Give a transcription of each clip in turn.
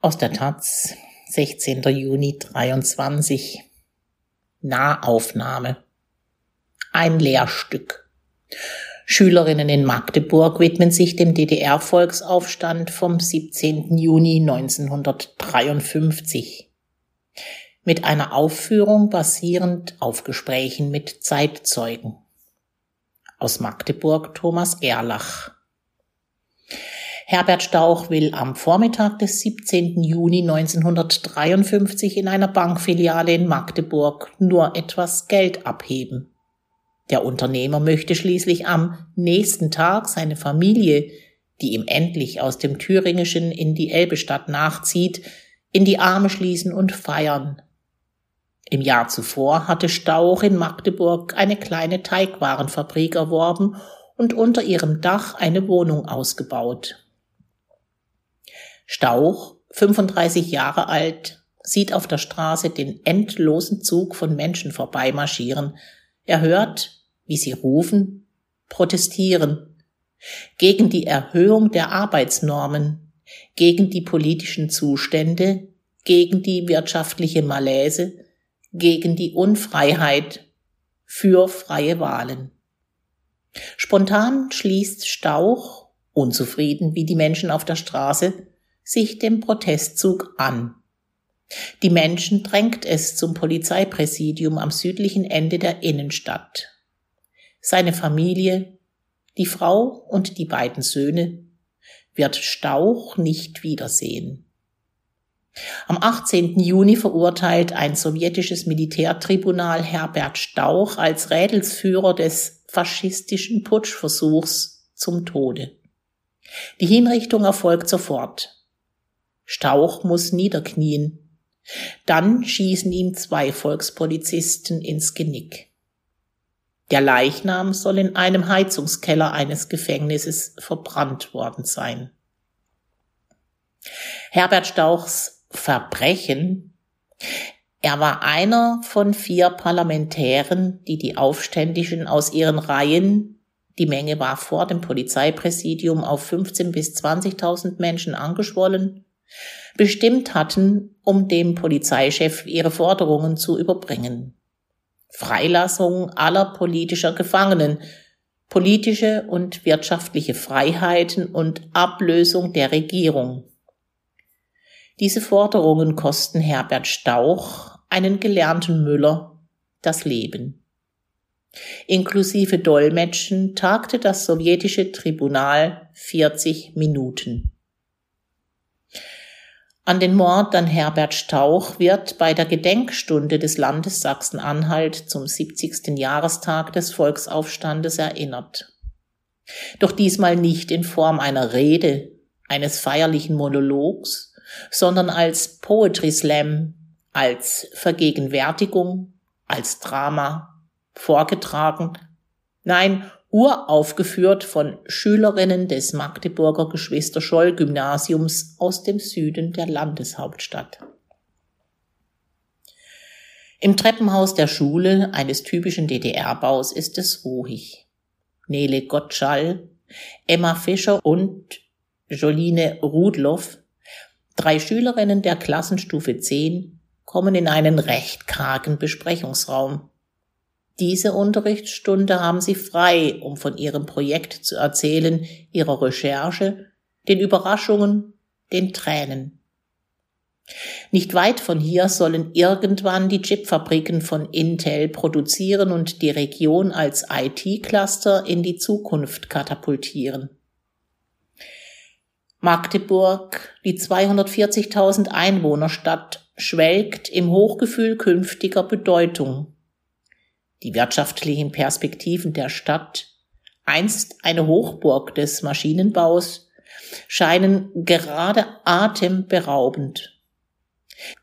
Aus der Taz, 16. Juni 23. Nahaufnahme. Ein Lehrstück. Schülerinnen in Magdeburg widmen sich dem DDR-Volksaufstand vom 17. Juni 1953. Mit einer Aufführung basierend auf Gesprächen mit Zeitzeugen. Aus Magdeburg Thomas Gerlach. Herbert Stauch will am Vormittag des 17. Juni 1953 in einer Bankfiliale in Magdeburg nur etwas Geld abheben. Der Unternehmer möchte schließlich am nächsten Tag seine Familie, die ihm endlich aus dem Thüringischen in die Elbestadt nachzieht, in die Arme schließen und feiern. Im Jahr zuvor hatte Stauch in Magdeburg eine kleine Teigwarenfabrik erworben und unter ihrem Dach eine Wohnung ausgebaut. Stauch, 35 Jahre alt, sieht auf der Straße den endlosen Zug von Menschen vorbeimarschieren. Er hört, wie sie rufen, protestieren gegen die Erhöhung der Arbeitsnormen, gegen die politischen Zustände, gegen die wirtschaftliche Malaise, gegen die Unfreiheit, für freie Wahlen. Spontan schließt Stauch, unzufrieden wie die Menschen auf der Straße, sich dem Protestzug an. Die Menschen drängt es zum Polizeipräsidium am südlichen Ende der Innenstadt. Seine Familie, die Frau und die beiden Söhne wird Stauch nicht wiedersehen. Am 18. Juni verurteilt ein sowjetisches Militärtribunal Herbert Stauch als Rädelsführer des faschistischen Putschversuchs zum Tode. Die Hinrichtung erfolgt sofort. Stauch muss niederknien. Dann schießen ihm zwei Volkspolizisten ins Genick. Der Leichnam soll in einem Heizungskeller eines Gefängnisses verbrannt worden sein. Herbert Stauchs Verbrechen er war einer von vier Parlamentären, die die Aufständischen aus ihren Reihen, die Menge war vor dem Polizeipräsidium auf 15 bis 20.000 Menschen angeschwollen, bestimmt hatten, um dem Polizeichef ihre Forderungen zu überbringen. Freilassung aller politischer Gefangenen, politische und wirtschaftliche Freiheiten und Ablösung der Regierung. Diese Forderungen kosten Herbert Stauch, einen gelernten Müller, das Leben. Inklusive Dolmetschen tagte das sowjetische Tribunal 40 Minuten. An den Mord an Herbert Stauch wird bei der Gedenkstunde des Landes Sachsen-Anhalt zum 70. Jahrestag des Volksaufstandes erinnert. Doch diesmal nicht in Form einer Rede, eines feierlichen Monologs, sondern als Poetry Slam, als Vergegenwärtigung, als Drama, vorgetragen, nein, uraufgeführt von Schülerinnen des Magdeburger Geschwister-Scholl-Gymnasiums aus dem Süden der Landeshauptstadt. Im Treppenhaus der Schule eines typischen DDR-Baus ist es ruhig. Nele Gottschall, Emma Fischer und Joline Rudloff, drei Schülerinnen der Klassenstufe 10, kommen in einen recht kargen Besprechungsraum. Diese Unterrichtsstunde haben Sie frei, um von Ihrem Projekt zu erzählen, Ihrer Recherche, den Überraschungen, den Tränen. Nicht weit von hier sollen irgendwann die Chipfabriken von Intel produzieren und die Region als IT-Cluster in die Zukunft katapultieren. Magdeburg, die 240.000 Einwohnerstadt, schwelgt im Hochgefühl künftiger Bedeutung. Die wirtschaftlichen Perspektiven der Stadt, einst eine Hochburg des Maschinenbaus, scheinen gerade atemberaubend.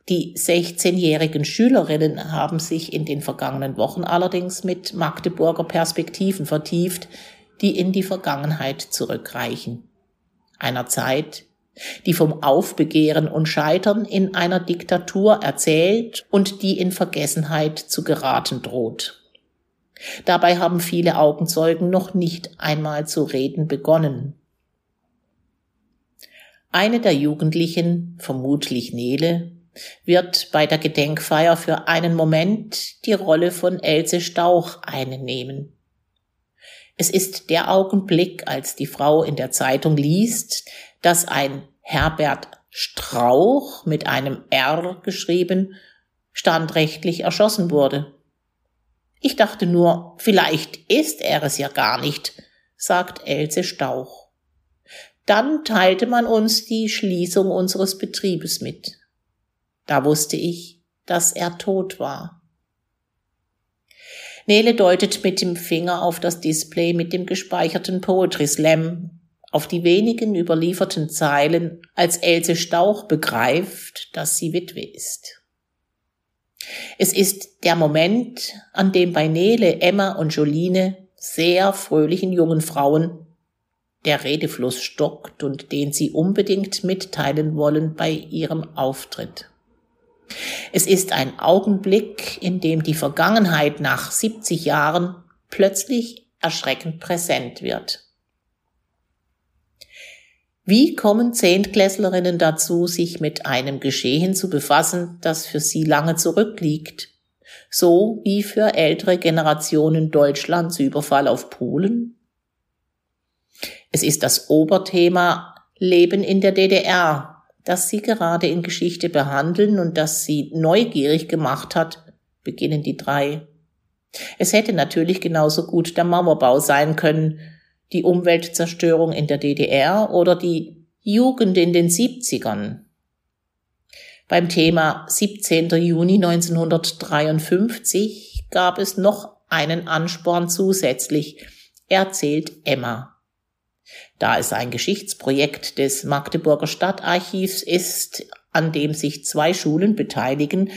Die 16-jährigen Schülerinnen haben sich in den vergangenen Wochen allerdings mit Magdeburger Perspektiven vertieft, die in die Vergangenheit zurückreichen. Einer Zeit, die vom Aufbegehren und Scheitern in einer Diktatur erzählt und die in Vergessenheit zu geraten droht. Dabei haben viele Augenzeugen noch nicht einmal zu reden begonnen. Eine der Jugendlichen, vermutlich Nele, wird bei der Gedenkfeier für einen Moment die Rolle von Else Stauch einnehmen. Es ist der Augenblick, als die Frau in der Zeitung liest, dass ein Herbert Strauch mit einem R geschrieben standrechtlich erschossen wurde. Ich dachte nur, vielleicht ist er es ja gar nicht, sagt Else Stauch. Dann teilte man uns die Schließung unseres Betriebes mit. Da wusste ich, dass er tot war. Nele deutet mit dem Finger auf das Display mit dem gespeicherten Poetry Slam, auf die wenigen überlieferten Zeilen, als Else Stauch begreift, dass sie Witwe ist. Es ist der Moment, an dem bei Nele, Emma und Joline, sehr fröhlichen jungen Frauen, der Redefluss stockt und den sie unbedingt mitteilen wollen bei ihrem Auftritt. Es ist ein Augenblick, in dem die Vergangenheit nach 70 Jahren plötzlich erschreckend präsent wird. Wie kommen Zehntklässlerinnen dazu, sich mit einem Geschehen zu befassen, das für sie lange zurückliegt? So wie für ältere Generationen Deutschlands Überfall auf Polen? Es ist das Oberthema Leben in der DDR, das sie gerade in Geschichte behandeln und das sie neugierig gemacht hat, beginnen die drei. Es hätte natürlich genauso gut der Mauerbau sein können, die Umweltzerstörung in der DDR oder die Jugend in den 70ern. Beim Thema 17. Juni 1953 gab es noch einen Ansporn zusätzlich, erzählt Emma. Da es ein Geschichtsprojekt des Magdeburger Stadtarchivs ist, an dem sich zwei Schulen beteiligen,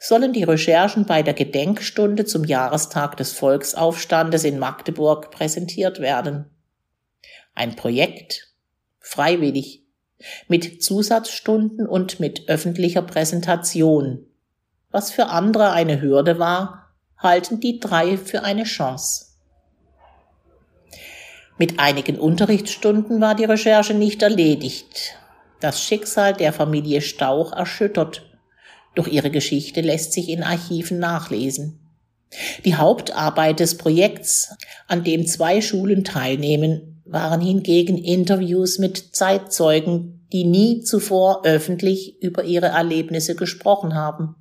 sollen die Recherchen bei der Gedenkstunde zum Jahrestag des Volksaufstandes in Magdeburg präsentiert werden. Ein Projekt, freiwillig, mit Zusatzstunden und mit öffentlicher Präsentation. Was für andere eine Hürde war, halten die drei für eine Chance. Mit einigen Unterrichtsstunden war die Recherche nicht erledigt. Das Schicksal der Familie Stauch erschüttert, doch ihre Geschichte lässt sich in Archiven nachlesen. Die Hauptarbeit des Projekts, an dem zwei Schulen teilnehmen, waren hingegen Interviews mit Zeitzeugen, die nie zuvor öffentlich über ihre Erlebnisse gesprochen haben.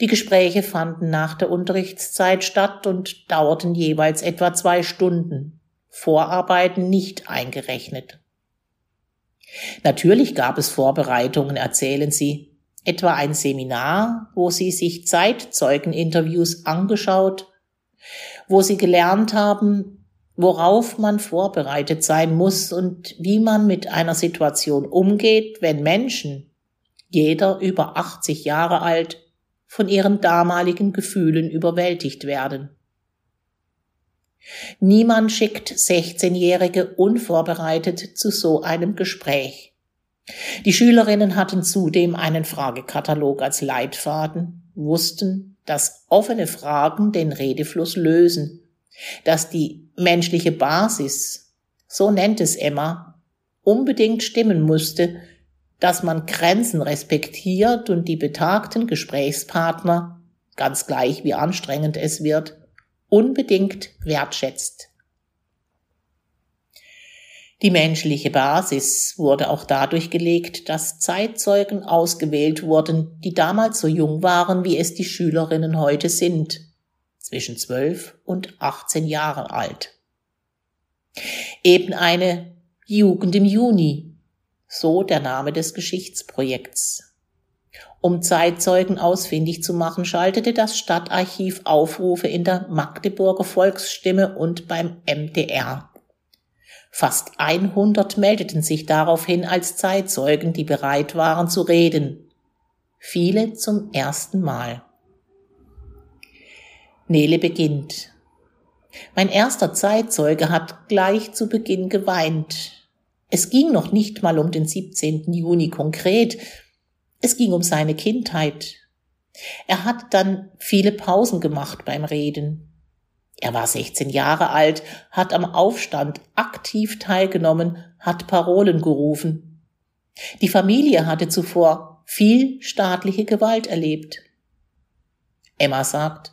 Die Gespräche fanden nach der Unterrichtszeit statt und dauerten jeweils etwa zwei Stunden, Vorarbeiten nicht eingerechnet. Natürlich gab es Vorbereitungen, erzählen sie, etwa ein Seminar, wo sie sich Zeitzeugeninterviews angeschaut, wo sie gelernt haben, worauf man vorbereitet sein muss und wie man mit einer Situation umgeht, wenn Menschen, jeder über 80 Jahre alt, von ihren damaligen Gefühlen überwältigt werden. Niemand schickt 16-Jährige unvorbereitet zu so einem Gespräch. Die Schülerinnen hatten zudem einen Fragekatalog als Leitfaden, wussten, dass offene Fragen den Redefluss lösen dass die menschliche Basis, so nennt es Emma, unbedingt stimmen musste, dass man Grenzen respektiert und die betagten Gesprächspartner, ganz gleich wie anstrengend es wird, unbedingt wertschätzt. Die menschliche Basis wurde auch dadurch gelegt, dass Zeitzeugen ausgewählt wurden, die damals so jung waren, wie es die Schülerinnen heute sind zwischen 12 und 18 Jahre alt. Eben eine Jugend im Juni, so der Name des Geschichtsprojekts. Um Zeitzeugen ausfindig zu machen, schaltete das Stadtarchiv Aufrufe in der Magdeburger Volksstimme und beim MDR. Fast 100 meldeten sich daraufhin als Zeitzeugen, die bereit waren zu reden. Viele zum ersten Mal. Nele beginnt. Mein erster Zeitzeuge hat gleich zu Beginn geweint. Es ging noch nicht mal um den 17. Juni konkret. Es ging um seine Kindheit. Er hat dann viele Pausen gemacht beim Reden. Er war 16 Jahre alt, hat am Aufstand aktiv teilgenommen, hat Parolen gerufen. Die Familie hatte zuvor viel staatliche Gewalt erlebt. Emma sagt,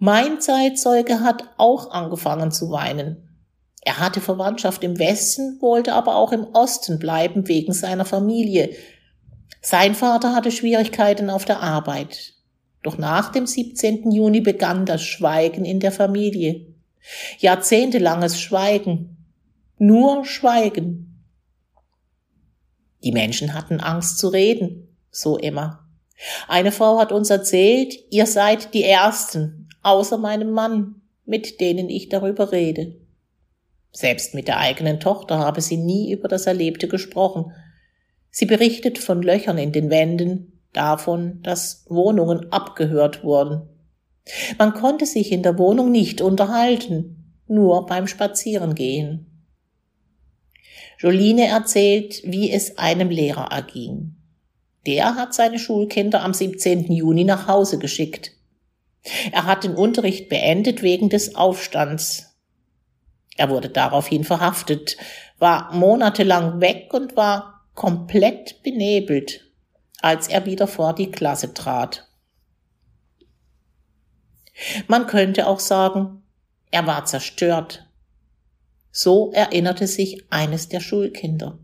mein Zeitzeuge hat auch angefangen zu weinen. Er hatte Verwandtschaft im Westen, wollte aber auch im Osten bleiben wegen seiner Familie. Sein Vater hatte Schwierigkeiten auf der Arbeit. Doch nach dem 17. Juni begann das Schweigen in der Familie. Jahrzehntelanges Schweigen. Nur Schweigen. Die Menschen hatten Angst zu reden, so immer. Eine Frau hat uns erzählt, ihr seid die Ersten, außer meinem Mann, mit denen ich darüber rede. Selbst mit der eigenen Tochter habe sie nie über das Erlebte gesprochen. Sie berichtet von Löchern in den Wänden, davon, dass Wohnungen abgehört wurden. Man konnte sich in der Wohnung nicht unterhalten, nur beim Spazierengehen. Joline erzählt, wie es einem Lehrer erging. Der hat seine Schulkinder am 17. Juni nach Hause geschickt. Er hat den Unterricht beendet wegen des Aufstands. Er wurde daraufhin verhaftet, war monatelang weg und war komplett benebelt, als er wieder vor die Klasse trat. Man könnte auch sagen, er war zerstört. So erinnerte sich eines der Schulkinder.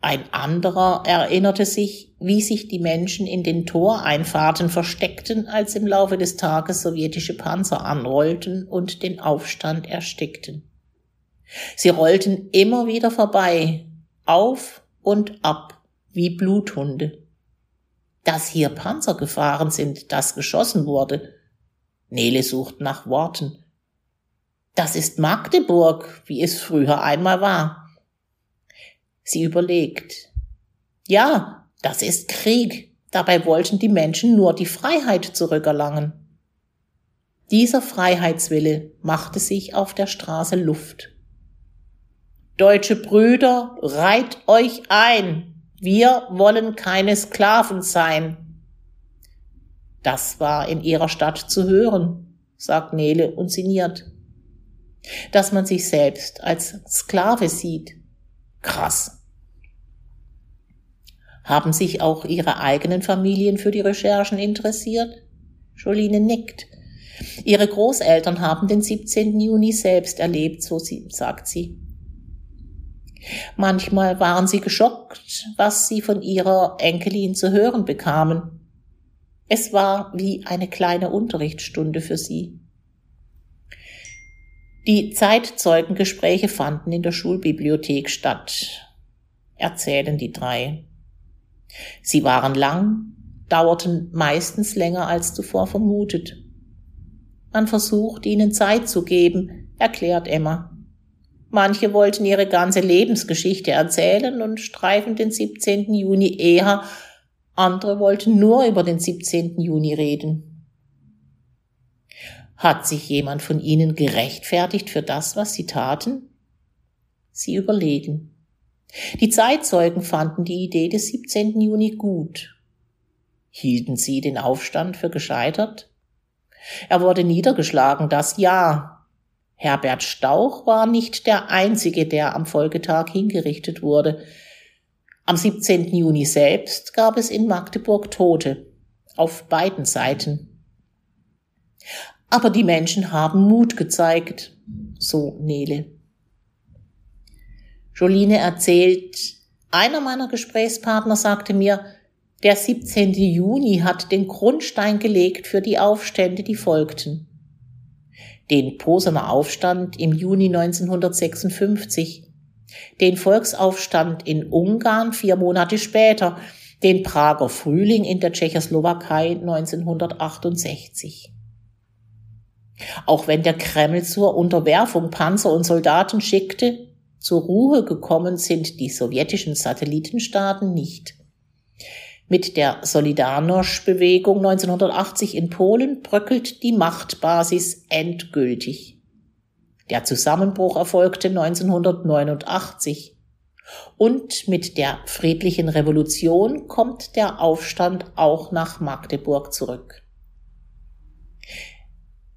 Ein anderer erinnerte sich, wie sich die Menschen in den Toreinfahrten versteckten, als im Laufe des Tages sowjetische Panzer anrollten und den Aufstand erstickten. Sie rollten immer wieder vorbei, auf und ab, wie Bluthunde. Dass hier Panzer gefahren sind, dass geschossen wurde. Nele sucht nach Worten. Das ist Magdeburg, wie es früher einmal war. Sie überlegt. Ja, das ist Krieg. Dabei wollten die Menschen nur die Freiheit zurückerlangen. Dieser Freiheitswille machte sich auf der Straße Luft. Deutsche Brüder, reiht euch ein. Wir wollen keine Sklaven sein. Das war in ihrer Stadt zu hören, sagt Nele und sinniert. Dass man sich selbst als Sklave sieht, Krass. Haben sich auch Ihre eigenen Familien für die Recherchen interessiert? Joline nickt. Ihre Großeltern haben den 17. Juni selbst erlebt, so sie, sagt sie. Manchmal waren sie geschockt, was sie von ihrer Enkelin zu hören bekamen. Es war wie eine kleine Unterrichtsstunde für sie. Die Zeitzeugengespräche fanden in der Schulbibliothek statt, erzählen die drei. Sie waren lang, dauerten meistens länger als zuvor vermutet. Man versucht, ihnen Zeit zu geben, erklärt Emma. Manche wollten ihre ganze Lebensgeschichte erzählen und streifen den 17. Juni eher, andere wollten nur über den 17. Juni reden. Hat sich jemand von ihnen gerechtfertigt für das, was sie taten? Sie überlegen. Die Zeitzeugen fanden die Idee des 17. Juni gut. Hielten sie den Aufstand für gescheitert? Er wurde niedergeschlagen, das ja. Herbert Stauch war nicht der einzige, der am Folgetag hingerichtet wurde. Am 17. Juni selbst gab es in Magdeburg Tote. Auf beiden Seiten. Aber die Menschen haben Mut gezeigt, so Nele. Joline erzählt, einer meiner Gesprächspartner sagte mir, der 17. Juni hat den Grundstein gelegt für die Aufstände, die folgten. Den Posener Aufstand im Juni 1956, den Volksaufstand in Ungarn vier Monate später, den Prager Frühling in der Tschechoslowakei 1968. Auch wenn der Kreml zur Unterwerfung Panzer und Soldaten schickte, zur Ruhe gekommen sind die sowjetischen Satellitenstaaten nicht. Mit der Solidarność-Bewegung 1980 in Polen bröckelt die Machtbasis endgültig. Der Zusammenbruch erfolgte 1989. Und mit der friedlichen Revolution kommt der Aufstand auch nach Magdeburg zurück.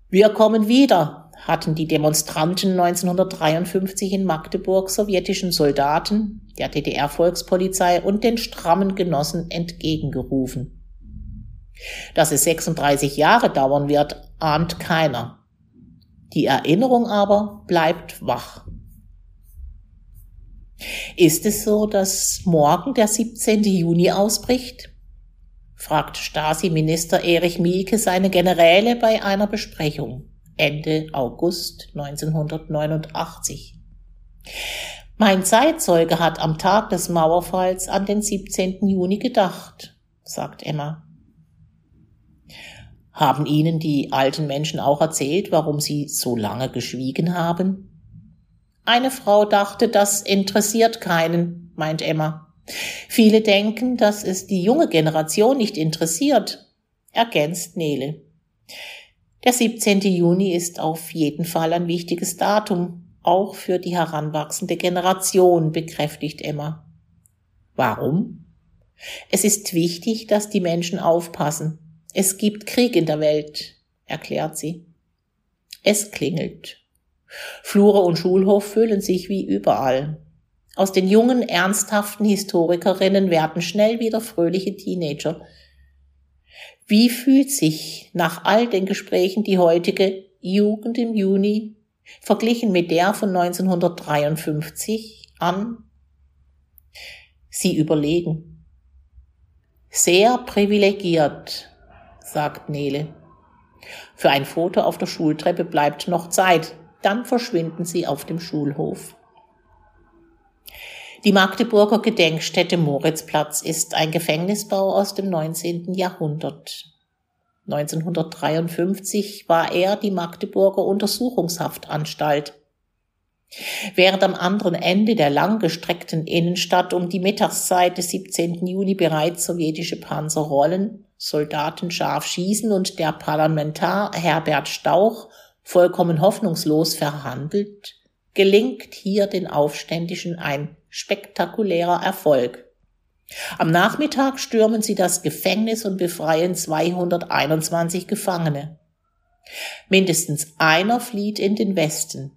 Wir kommen wieder, hatten die Demonstranten 1953 in Magdeburg sowjetischen Soldaten, der DDR-Volkspolizei und den strammen Genossen entgegengerufen. Dass es 36 Jahre dauern wird, ahnt keiner. Die Erinnerung aber bleibt wach. Ist es so, dass morgen der 17. Juni ausbricht? fragt Stasi-Minister Erich Mielke seine Generäle bei einer Besprechung Ende August 1989. Mein Zeitzeuge hat am Tag des Mauerfalls an den 17. Juni gedacht, sagt Emma. Haben Ihnen die alten Menschen auch erzählt, warum sie so lange geschwiegen haben? Eine Frau dachte, das interessiert keinen, meint Emma. Viele denken, dass es die junge Generation nicht interessiert, ergänzt Nele. Der 17. Juni ist auf jeden Fall ein wichtiges Datum, auch für die heranwachsende Generation, bekräftigt Emma. Warum? Es ist wichtig, dass die Menschen aufpassen. Es gibt Krieg in der Welt, erklärt sie. Es klingelt. Flure und Schulhof füllen sich wie überall. Aus den jungen, ernsthaften Historikerinnen werden schnell wieder fröhliche Teenager. Wie fühlt sich nach all den Gesprächen die heutige Jugend im Juni verglichen mit der von 1953 an? Sie überlegen. Sehr privilegiert, sagt Nele. Für ein Foto auf der Schultreppe bleibt noch Zeit, dann verschwinden sie auf dem Schulhof. Die Magdeburger Gedenkstätte Moritzplatz ist ein Gefängnisbau aus dem 19. Jahrhundert. 1953 war er die Magdeburger Untersuchungshaftanstalt. Während am anderen Ende der langgestreckten Innenstadt um die Mittagszeit des 17. Juni bereits sowjetische Panzer rollen, Soldaten scharf schießen und der Parlamentar Herbert Stauch vollkommen hoffnungslos verhandelt, gelingt hier den Aufständischen ein spektakulärer Erfolg. Am Nachmittag stürmen sie das Gefängnis und befreien 221 Gefangene. Mindestens einer flieht in den Westen.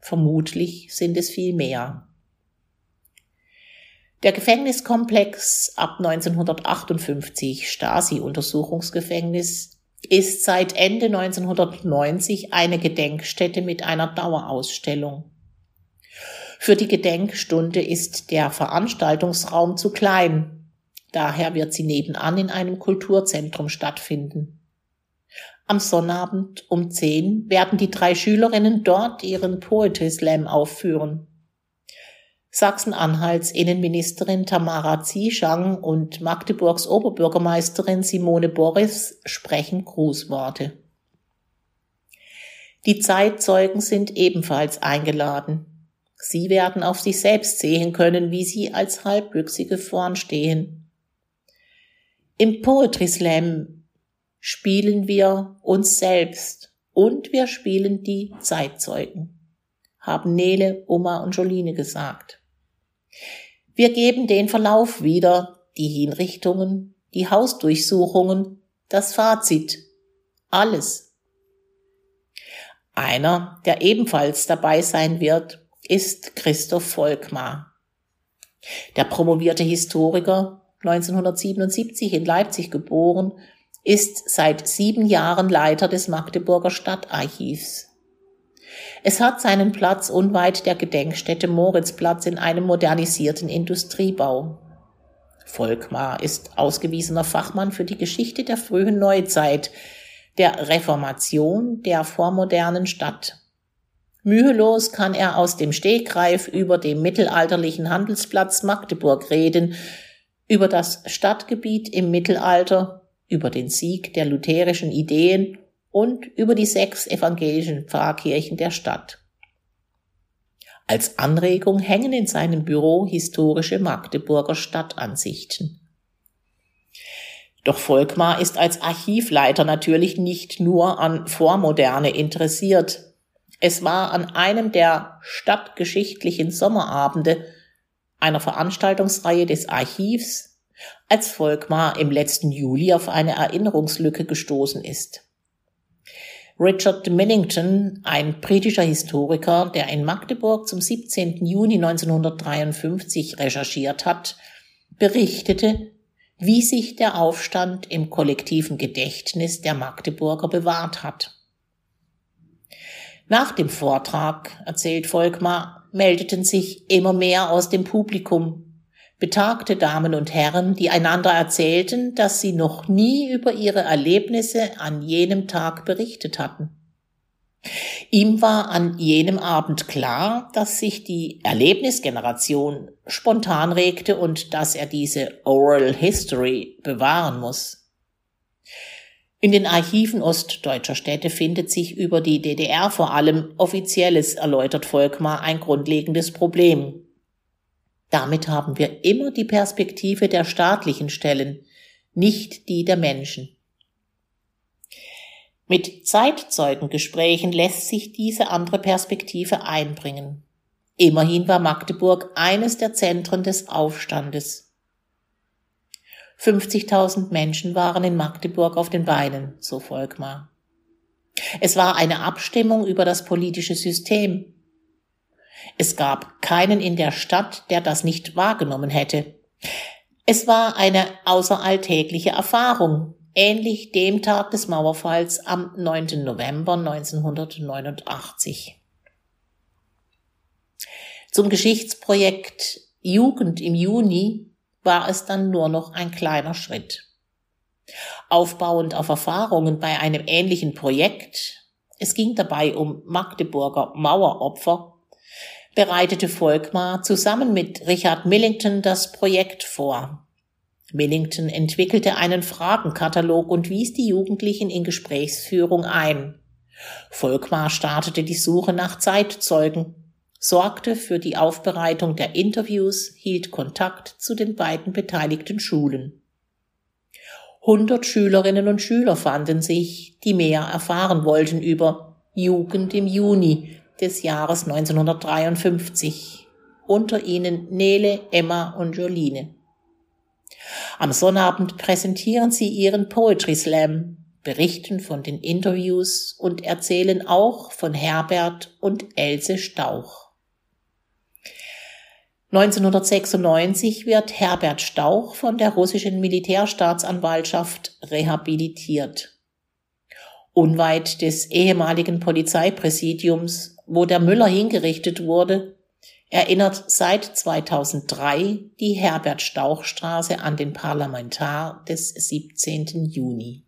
Vermutlich sind es viel mehr. Der Gefängniskomplex ab 1958 Stasi-Untersuchungsgefängnis ist seit Ende 1990 eine Gedenkstätte mit einer Dauerausstellung. Für die Gedenkstunde ist der Veranstaltungsraum zu klein. Daher wird sie nebenan in einem Kulturzentrum stattfinden. Am Sonnabend um 10 werden die drei Schülerinnen dort ihren Poetry Slam aufführen. Sachsen-Anhalts Innenministerin Tamara Zieschang und Magdeburgs Oberbürgermeisterin Simone Boris sprechen Grußworte. Die Zeitzeugen sind ebenfalls eingeladen. Sie werden auf sich selbst sehen können, wie sie als Halbwüchsige vorn stehen. Im Poetry Slam spielen wir uns selbst und wir spielen die Zeitzeugen, haben Nele, Oma und Jolene gesagt. Wir geben den Verlauf wieder, die Hinrichtungen, die Hausdurchsuchungen, das Fazit, alles. Einer, der ebenfalls dabei sein wird, ist Christoph Volkmar. Der promovierte Historiker, 1977 in Leipzig geboren, ist seit sieben Jahren Leiter des Magdeburger Stadtarchivs. Es hat seinen Platz unweit der Gedenkstätte Moritzplatz in einem modernisierten Industriebau. Volkmar ist ausgewiesener Fachmann für die Geschichte der frühen Neuzeit, der Reformation der vormodernen Stadt. Mühelos kann er aus dem Stegreif über dem mittelalterlichen Handelsplatz Magdeburg reden, über das Stadtgebiet im Mittelalter, über den Sieg der lutherischen Ideen und über die sechs evangelischen Pfarrkirchen der Stadt. Als Anregung hängen in seinem Büro historische Magdeburger Stadtansichten. Doch Volkmar ist als Archivleiter natürlich nicht nur an Vormoderne interessiert. Es war an einem der stadtgeschichtlichen Sommerabende einer Veranstaltungsreihe des Archivs, als Volkmar im letzten Juli auf eine Erinnerungslücke gestoßen ist. Richard Millington, ein britischer Historiker, der in Magdeburg zum 17. Juni 1953 recherchiert hat, berichtete, wie sich der Aufstand im kollektiven Gedächtnis der Magdeburger bewahrt hat. Nach dem Vortrag, erzählt Volkmar, meldeten sich immer mehr aus dem Publikum, betagte Damen und Herren, die einander erzählten, dass sie noch nie über ihre Erlebnisse an jenem Tag berichtet hatten. Ihm war an jenem Abend klar, dass sich die Erlebnisgeneration spontan regte und dass er diese Oral History bewahren muss. In den Archiven ostdeutscher Städte findet sich über die DDR vor allem offizielles, erläutert Volkmar, ein grundlegendes Problem. Damit haben wir immer die Perspektive der staatlichen Stellen, nicht die der Menschen. Mit Zeitzeugengesprächen lässt sich diese andere Perspektive einbringen. Immerhin war Magdeburg eines der Zentren des Aufstandes. 50.000 Menschen waren in Magdeburg auf den Beinen, so Volkmar. Es war eine Abstimmung über das politische System, es gab keinen in der Stadt, der das nicht wahrgenommen hätte. Es war eine außeralltägliche Erfahrung, ähnlich dem Tag des Mauerfalls am 9. November 1989. Zum Geschichtsprojekt Jugend im Juni war es dann nur noch ein kleiner Schritt. Aufbauend auf Erfahrungen bei einem ähnlichen Projekt, es ging dabei um Magdeburger Maueropfer, bereitete Volkmar zusammen mit Richard Millington das Projekt vor. Millington entwickelte einen Fragenkatalog und wies die Jugendlichen in Gesprächsführung ein. Volkmar startete die Suche nach Zeitzeugen, sorgte für die Aufbereitung der Interviews, hielt Kontakt zu den beiden beteiligten Schulen. Hundert Schülerinnen und Schüler fanden sich, die mehr erfahren wollten über Jugend im Juni, des Jahres 1953, unter ihnen Nele, Emma und Joline. Am Sonnabend präsentieren sie ihren Poetry Slam, berichten von den Interviews und erzählen auch von Herbert und Else Stauch. 1996 wird Herbert Stauch von der russischen Militärstaatsanwaltschaft rehabilitiert. Unweit des ehemaligen Polizeipräsidiums wo der Müller hingerichtet wurde, erinnert seit 2003 die Herbert-Stauch-Straße an den Parlamentar des 17. Juni.